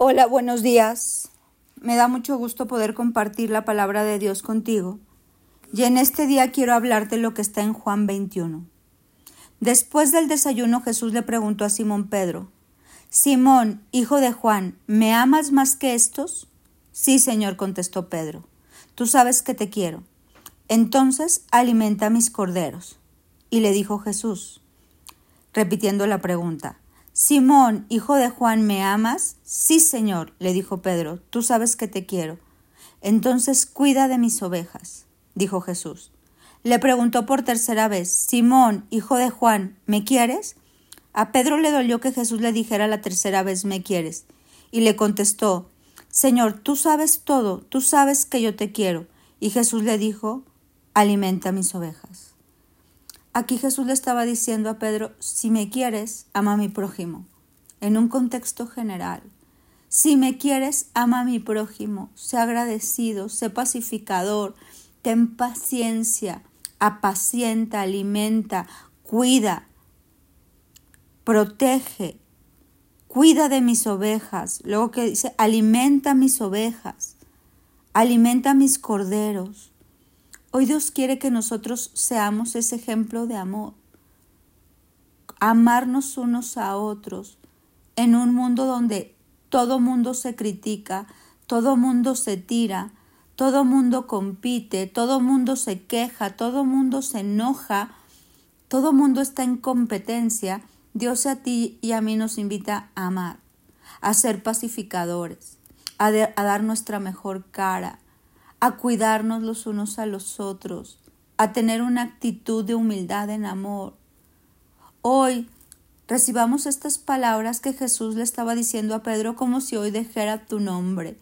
Hola, buenos días. Me da mucho gusto poder compartir la palabra de Dios contigo. Y en este día quiero hablarte lo que está en Juan 21. Después del desayuno Jesús le preguntó a Simón Pedro, Simón, hijo de Juan, ¿me amas más que estos? Sí, Señor, contestó Pedro. Tú sabes que te quiero. Entonces alimenta mis corderos. Y le dijo Jesús, repitiendo la pregunta, Simón, hijo de Juan, ¿me amas? Sí, Señor, le dijo Pedro, tú sabes que te quiero. Entonces cuida de mis ovejas, dijo Jesús. Le preguntó por tercera vez, Simón, hijo de Juan, ¿me quieres? A Pedro le dolió que Jesús le dijera la tercera vez, ¿me quieres? Y le contestó, Señor, tú sabes todo, tú sabes que yo te quiero. Y Jesús le dijo, alimenta mis ovejas. Aquí Jesús le estaba diciendo a Pedro, si me quieres, ama a mi prójimo, en un contexto general. Si me quieres, ama a mi prójimo, sé agradecido, sé pacificador, ten paciencia, apacienta, alimenta, cuida, protege, cuida de mis ovejas. Luego que dice, alimenta mis ovejas, alimenta mis corderos. Hoy Dios quiere que nosotros seamos ese ejemplo de amor. Amarnos unos a otros en un mundo donde todo mundo se critica, todo mundo se tira, todo mundo compite, todo mundo se queja, todo mundo se enoja, todo mundo está en competencia. Dios a ti y a mí nos invita a amar, a ser pacificadores, a, dar nuestra mejor cara, a cuidarnos los unos a los otros, a tener una actitud de humildad en amor. Hoy recibamos estas palabras que Jesús le estaba diciendo a Pedro como si hoy dejara tu nombre.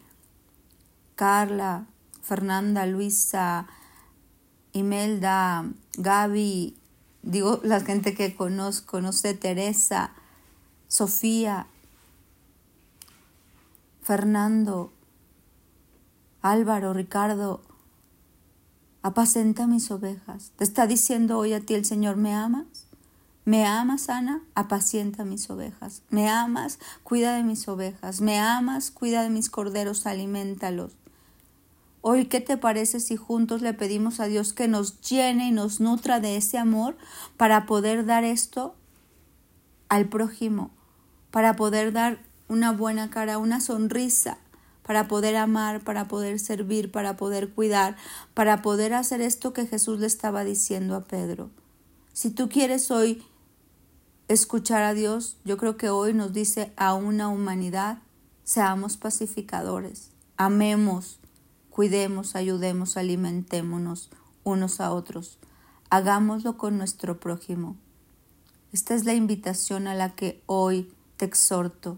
Carla, Fernanda, Luisa, Imelda, Gaby, digo la gente que conozco, no sé, Teresa, Sofía, Fernando, Álvaro, Ricardo, apacenta mis ovejas. Te está diciendo hoy a ti el Señor, ¿me amas? ¿Me amas, Ana? Apacienta mis ovejas. ¿Me amas? Cuida de mis ovejas. ¿Me amas? Cuida de mis corderos, alimentalos. Hoy, ¿qué te parece si juntos le pedimos a Dios que nos llene y nos nutra de ese amor para poder dar esto al prójimo, para poder dar una buena cara, una sonrisa, para poder amar, para poder servir, para poder cuidar, para poder hacer esto que Jesús le estaba diciendo a Pedro. Si tú quieres hoy escuchar a Dios, yo creo que hoy nos dice a una humanidad, seamos pacificadores, amemos, cuidemos, ayudemos, alimentémonos unos a otros, hagámoslo con nuestro prójimo. Esta es la invitación a la que hoy te exhorto